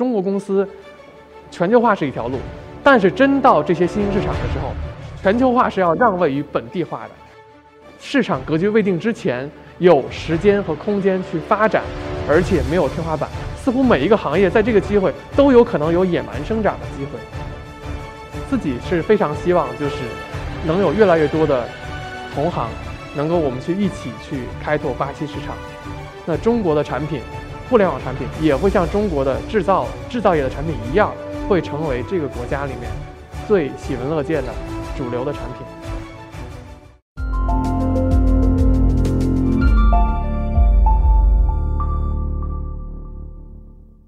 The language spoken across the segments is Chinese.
中国公司全球化是一条路，但是真到这些新兴市场的时候，全球化是要让位于本地化的。市场格局未定之前，有时间和空间去发展，而且没有天花板。似乎每一个行业在这个机会都有可能有野蛮生长的机会。自己是非常希望，就是能有越来越多的同行，能够我们去一起去开拓巴西市场。那中国的产品，互联网产品也会像中国的制造制造业的产品一样，会成为这个国家里面最喜闻乐见的主流的产品。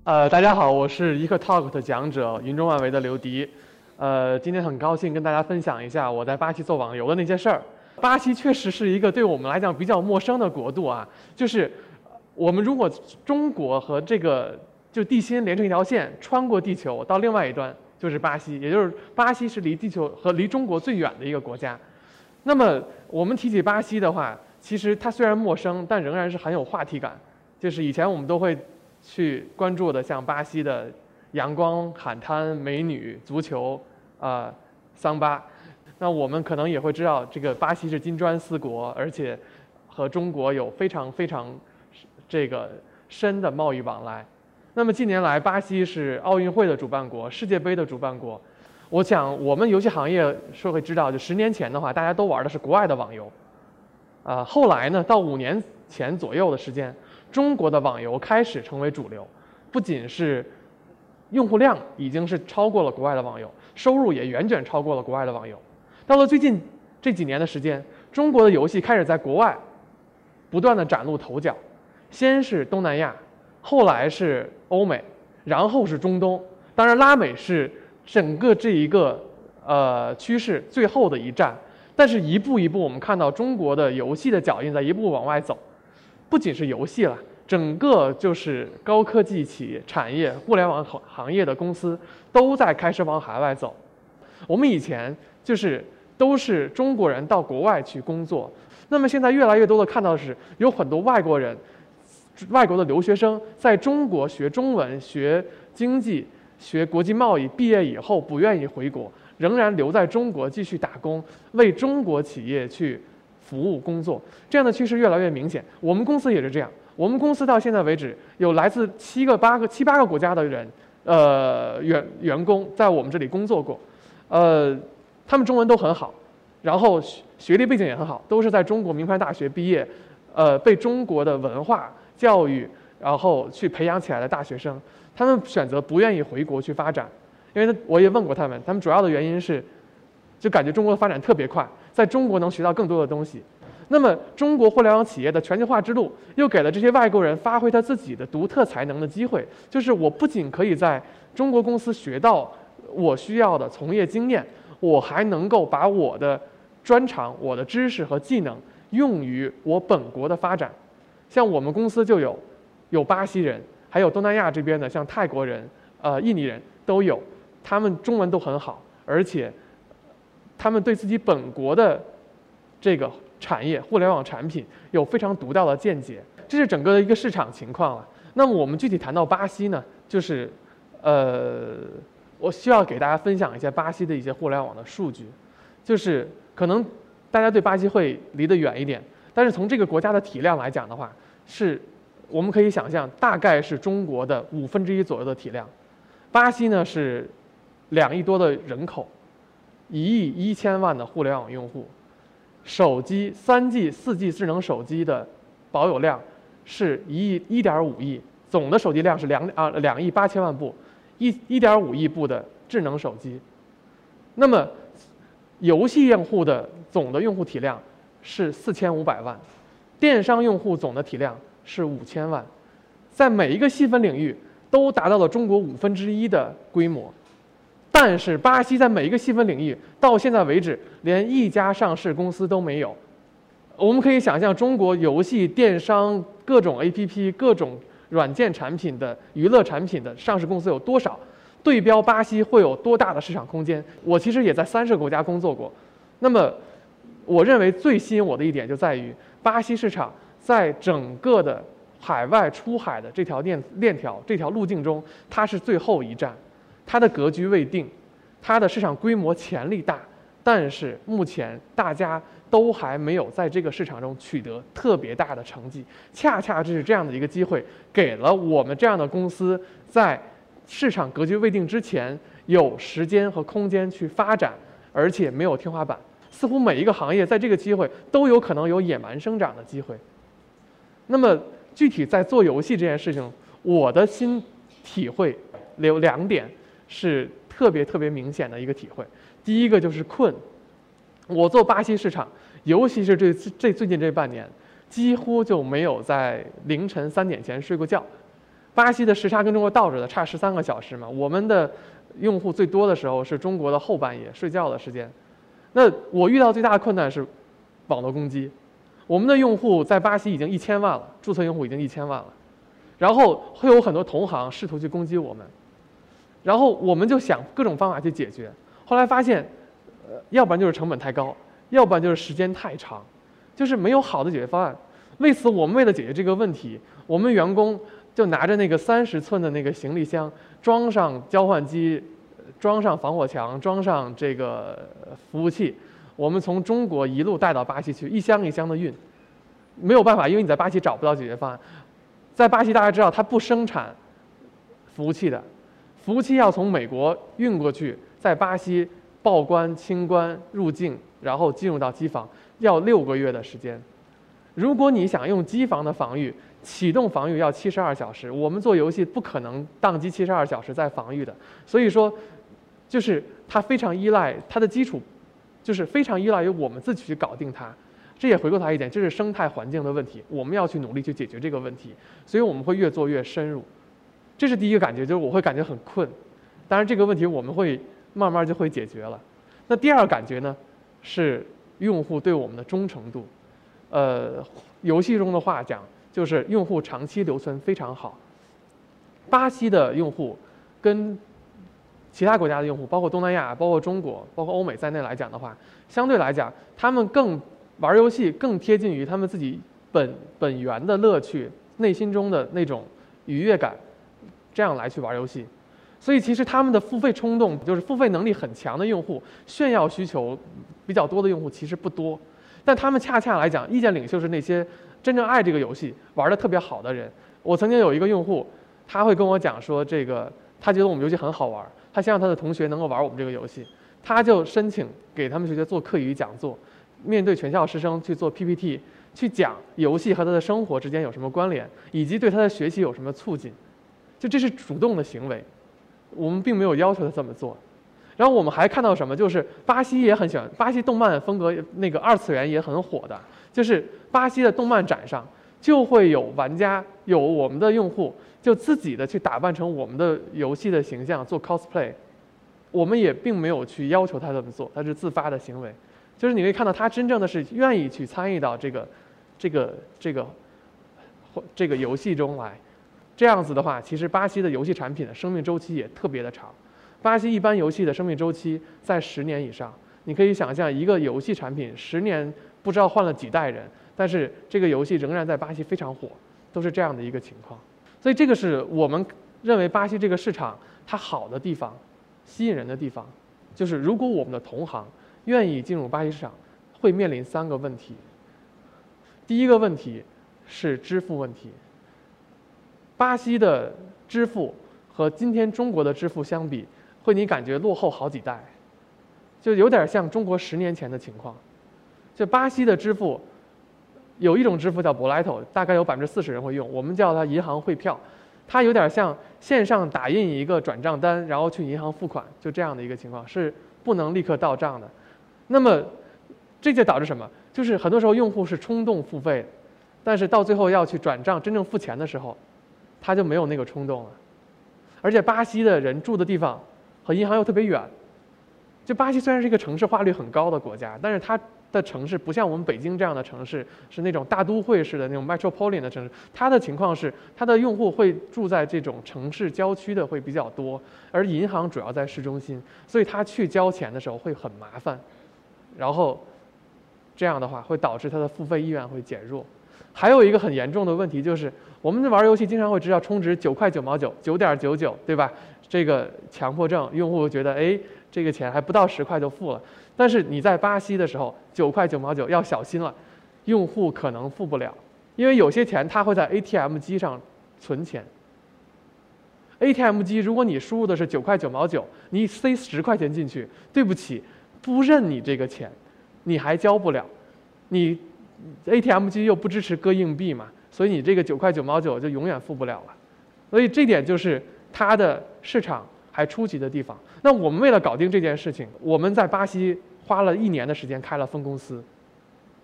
呃，大家好，我是一刻 Talk 的讲者，云中万维的刘迪。呃，今天很高兴跟大家分享一下我在巴西做网游的那些事儿。巴西确实是一个对我们来讲比较陌生的国度啊，就是我们如果中国和这个就地心连成一条线，穿过地球到另外一端就是巴西，也就是巴西是离地球和离中国最远的一个国家。那么我们提起巴西的话，其实它虽然陌生，但仍然是很有话题感。就是以前我们都会。去关注的像巴西的阳光、海滩、美女、足球，啊，桑巴。那我们可能也会知道，这个巴西是金砖四国，而且和中国有非常非常这个深的贸易往来。那么近年来，巴西是奥运会的主办国、世界杯的主办国。我想，我们游戏行业社会知道，就十年前的话，大家都玩的是国外的网游。啊，后来呢，到五年前左右的时间。中国的网游开始成为主流，不仅是用户量已经是超过了国外的网游，收入也远远超过了国外的网游。到了最近这几年的时间，中国的游戏开始在国外不断的崭露头角，先是东南亚，后来是欧美，然后是中东，当然拉美是整个这一个呃趋势最后的一站。但是一步一步，我们看到中国的游戏的脚印在一步往外走。不仅是游戏了，整个就是高科技企业、产业、互联网行行业的公司都在开始往海外走。我们以前就是都是中国人到国外去工作，那么现在越来越多的看到的是有很多外国人、外国的留学生在中国学中文、学经济、学国际贸易，毕业以后不愿意回国，仍然留在中国继续打工，为中国企业去。服务工作这样的趋势越来越明显，我们公司也是这样。我们公司到现在为止有来自七个、八个、七八个国家的人，呃，员员工在我们这里工作过，呃，他们中文都很好，然后学历背景也很好，都是在中国名牌大学毕业，呃，被中国的文化教育然后去培养起来的大学生。他们选择不愿意回国去发展，因为我也问过他们，他们主要的原因是，就感觉中国的发展特别快。在中国能学到更多的东西，那么中国互联网企业的全球化之路又给了这些外国人发挥他自己的独特才能的机会。就是我不仅可以在中国公司学到我需要的从业经验，我还能够把我的专长、我的知识和技能用于我本国的发展。像我们公司就有有巴西人，还有东南亚这边的，像泰国人、呃印尼人都有，他们中文都很好，而且。他们对自己本国的这个产业、互联网产品有非常独到的见解，这是整个的一个市场情况了。那么我们具体谈到巴西呢，就是，呃，我需要给大家分享一下巴西的一些互联网的数据，就是可能大家对巴西会离得远一点，但是从这个国家的体量来讲的话，是我们可以想象，大概是中国的五分之一左右的体量。巴西呢是两亿多的人口。一亿一千万的互联网用户，手机三 G、四 G 智能手机的保有量是一亿一点五亿，总的手机量是两啊两亿八千万部，一一点五亿部的智能手机。那么，游戏用户的总的用户体量是四千五百万，电商用户总的体量是五千万，在每一个细分领域都达到了中国五分之一的规模。但是巴西在每一个细分领域，到现在为止连一家上市公司都没有。我们可以想象，中国游戏、电商、各种 APP、各种软件产品的娱乐产品的上市公司有多少？对标巴西会有多大的市场空间？我其实也在三十个国家工作过。那么，我认为最吸引我的一点就在于，巴西市场在整个的海外出海的这条链链条这条路径中，它是最后一站，它的格局未定，它的市场规模潜力大，但是目前大家都还没有在这个市场中取得特别大的成绩。恰恰就是这样的一个机会，给了我们这样的公司在市场格局未定之前，有时间和空间去发展，而且没有天花板。似乎每一个行业在这个机会都有可能有野蛮生长的机会。那么具体在做游戏这件事情，我的心体会有两点是特别特别明显的一个体会。第一个就是困。我做巴西市场，尤其是这这最近这半年，几乎就没有在凌晨三点前睡过觉。巴西的时差跟中国倒着的，差十三个小时嘛。我们的用户最多的时候是中国的后半夜睡觉的时间。那我遇到最大的困难是网络攻击。我们的用户在巴西已经一千万了，注册用户已经一千万了，然后会有很多同行试图去攻击我们，然后我们就想各种方法去解决。后来发现，呃，要不然就是成本太高，要不然就是时间太长，就是没有好的解决方案。为此，我们为了解决这个问题，我们员工就拿着那个三十寸的那个行李箱，装上交换机。装上防火墙，装上这个服务器，我们从中国一路带到巴西去，一箱一箱的运，没有办法，因为你在巴西找不到解决方案。在巴西，大家知道它不生产服务器的，服务器要从美国运过去，在巴西报关、清关、入境，然后进入到机房，要六个月的时间。如果你想用机房的防御，启动防御要七十二小时，我们做游戏不可能宕机七十二小时再防御的，所以说。就是它非常依赖它的基础，就是非常依赖于我们自己去搞定它。这也回过头来一点，这是生态环境的问题，我们要去努力去解决这个问题。所以我们会越做越深入。这是第一个感觉，就是我会感觉很困。当然这个问题我们会慢慢就会解决了。那第二个感觉呢，是用户对我们的忠诚度。呃，游戏中的话讲，就是用户长期留存非常好。巴西的用户跟其他国家的用户，包括东南亚、包括中国、包括欧美在内来讲的话，相对来讲，他们更玩游戏更贴近于他们自己本本源的乐趣、内心中的那种愉悦感，这样来去玩游戏。所以，其实他们的付费冲动，就是付费能力很强的用户，炫耀需求比较多的用户其实不多。但他们恰恰来讲，意见领袖是那些真正爱这个游戏、玩的特别好的人。我曾经有一个用户，他会跟我讲说，这个他觉得我们游戏很好玩。他希望他的同学能够玩我们这个游戏，他就申请给他们学校做课余讲座，面对全校师生去做 PPT，去讲游戏和他的生活之间有什么关联，以及对他的学习有什么促进，就这是主动的行为，我们并没有要求他这么做。然后我们还看到什么，就是巴西也很喜欢，巴西动漫风格那个二次元也很火的，就是巴西的动漫展上就会有玩家，有我们的用户。就自己的去打扮成我们的游戏的形象做 cosplay，我们也并没有去要求他这么做，他是自发的行为。就是你可以看到他真正的是愿意去参与到这个、这个、这个或这个游戏中来。这样子的话，其实巴西的游戏产品的生命周期也特别的长。巴西一般游戏的生命周期在十年以上。你可以想象一个游戏产品十年不知道换了几代人，但是这个游戏仍然在巴西非常火，都是这样的一个情况。所以这个是我们认为巴西这个市场它好的地方，吸引人的地方，就是如果我们的同行愿意进入巴西市场，会面临三个问题。第一个问题是支付问题。巴西的支付和今天中国的支付相比，会你感觉落后好几代，就有点像中国十年前的情况。就巴西的支付。有一种支付叫 Boleto，大概有百分之四十人会用，我们叫它银行汇票，它有点像线上打印一个转账单，然后去银行付款，就这样的一个情况，是不能立刻到账的。那么，这就导致什么？就是很多时候用户是冲动付费，但是到最后要去转账真正付钱的时候，他就没有那个冲动了。而且巴西的人住的地方和银行又特别远，就巴西虽然是一个城市化率很高的国家，但是它。的城市不像我们北京这样的城市，是那种大都会式的那种 metropolitan 的城市。它的情况是，它的用户会住在这种城市郊区的会比较多，而银行主要在市中心，所以他去交钱的时候会很麻烦。然后，这样的话会导致他的付费意愿会减弱。还有一个很严重的问题就是，我们玩游戏经常会知道充值九块九毛九，九点九九，对吧？这个强迫症，用户觉得哎，这个钱还不到十块就付了。但是你在巴西的时候，九块九毛九要小心了，用户可能付不了，因为有些钱他会在 ATM 机上存钱。ATM 机如果你输入的是九块九毛九，你塞十块钱进去，对不起，不认你这个钱，你还交不了。你 ATM 机又不支持搁硬币嘛，所以你这个九块九毛九就永远付不了了。所以这点就是。它的市场还初级的地方，那我们为了搞定这件事情，我们在巴西花了一年的时间开了分公司，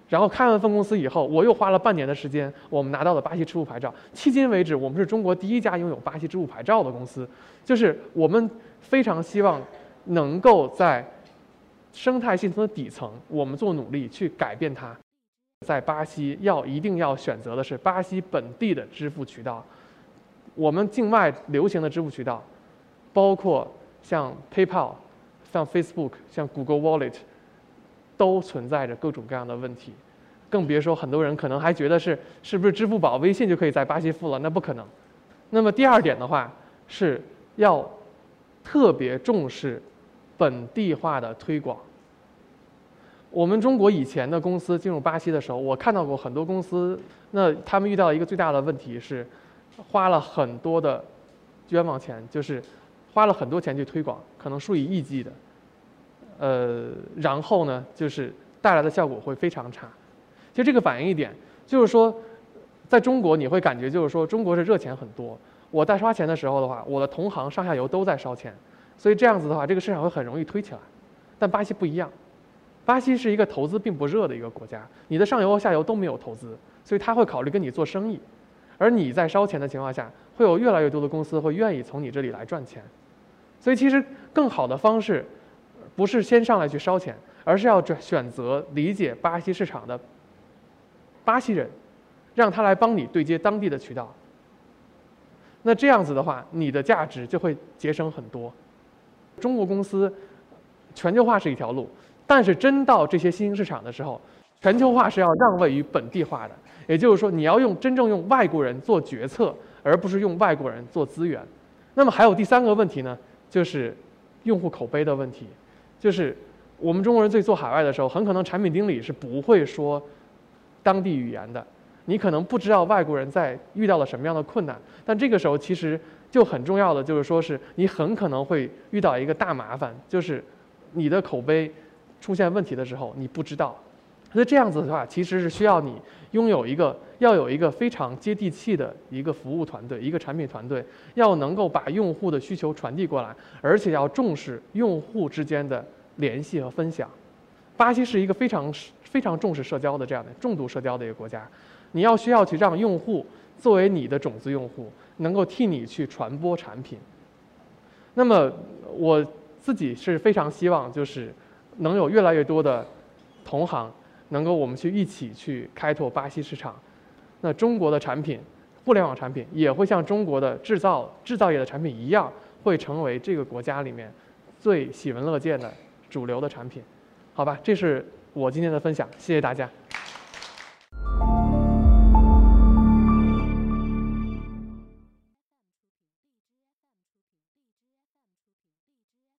然后开完分公司以后，我又花了半年的时间，我们拿到了巴西支付牌照。迄今为止，我们是中国第一家拥有巴西支付牌照的公司，就是我们非常希望能够在生态系统的底层，我们做努力去改变它。在巴西要一定要选择的是巴西本地的支付渠道。我们境外流行的支付渠道，包括像 PayPal、像 Facebook、像 Google Wallet，都存在着各种各样的问题，更别说很多人可能还觉得是是不是支付宝、微信就可以在巴西付了？那不可能。那么第二点的话，是要特别重视本地化的推广。我们中国以前的公司进入巴西的时候，我看到过很多公司，那他们遇到一个最大的问题是。花了很多的冤枉钱，就是花了很多钱去推广，可能数以亿计的，呃，然后呢，就是带来的效果会非常差。其实这个反映一点，就是说，在中国你会感觉就是说，中国是热钱很多。我在刷钱的时候的话，我的同行上下游都在烧钱，所以这样子的话，这个市场会很容易推起来。但巴西不一样，巴西是一个投资并不热的一个国家，你的上游和下游都没有投资，所以他会考虑跟你做生意。而你在烧钱的情况下，会有越来越多的公司会愿意从你这里来赚钱，所以其实更好的方式，不是先上来去烧钱，而是要选选择理解巴西市场的巴西人，让他来帮你对接当地的渠道。那这样子的话，你的价值就会节省很多。中国公司全球化是一条路，但是真到这些新兴市场的时候，全球化是要让位于本地化的。也就是说，你要用真正用外国人做决策，而不是用外国人做资源。那么还有第三个问题呢，就是用户口碑的问题。就是我们中国人在做海外的时候，很可能产品经理是不会说当地语言的，你可能不知道外国人在遇到了什么样的困难。但这个时候其实就很重要的就是说是你很可能会遇到一个大麻烦，就是你的口碑出现问题的时候，你不知道。那这样子的话，其实是需要你拥有一个要有一个非常接地气的一个服务团队，一个产品团队，要能够把用户的需求传递过来，而且要重视用户之间的联系和分享。巴西是一个非常非常重视社交的这样的重度社交的一个国家，你要需要去让用户作为你的种子用户，能够替你去传播产品。那么我自己是非常希望，就是能有越来越多的同行。能够我们去一起去开拓巴西市场，那中国的产品，互联网产品也会像中国的制造制造业的产品一样，会成为这个国家里面最喜闻乐见的主流的产品，好吧？这是我今天的分享，谢谢大家。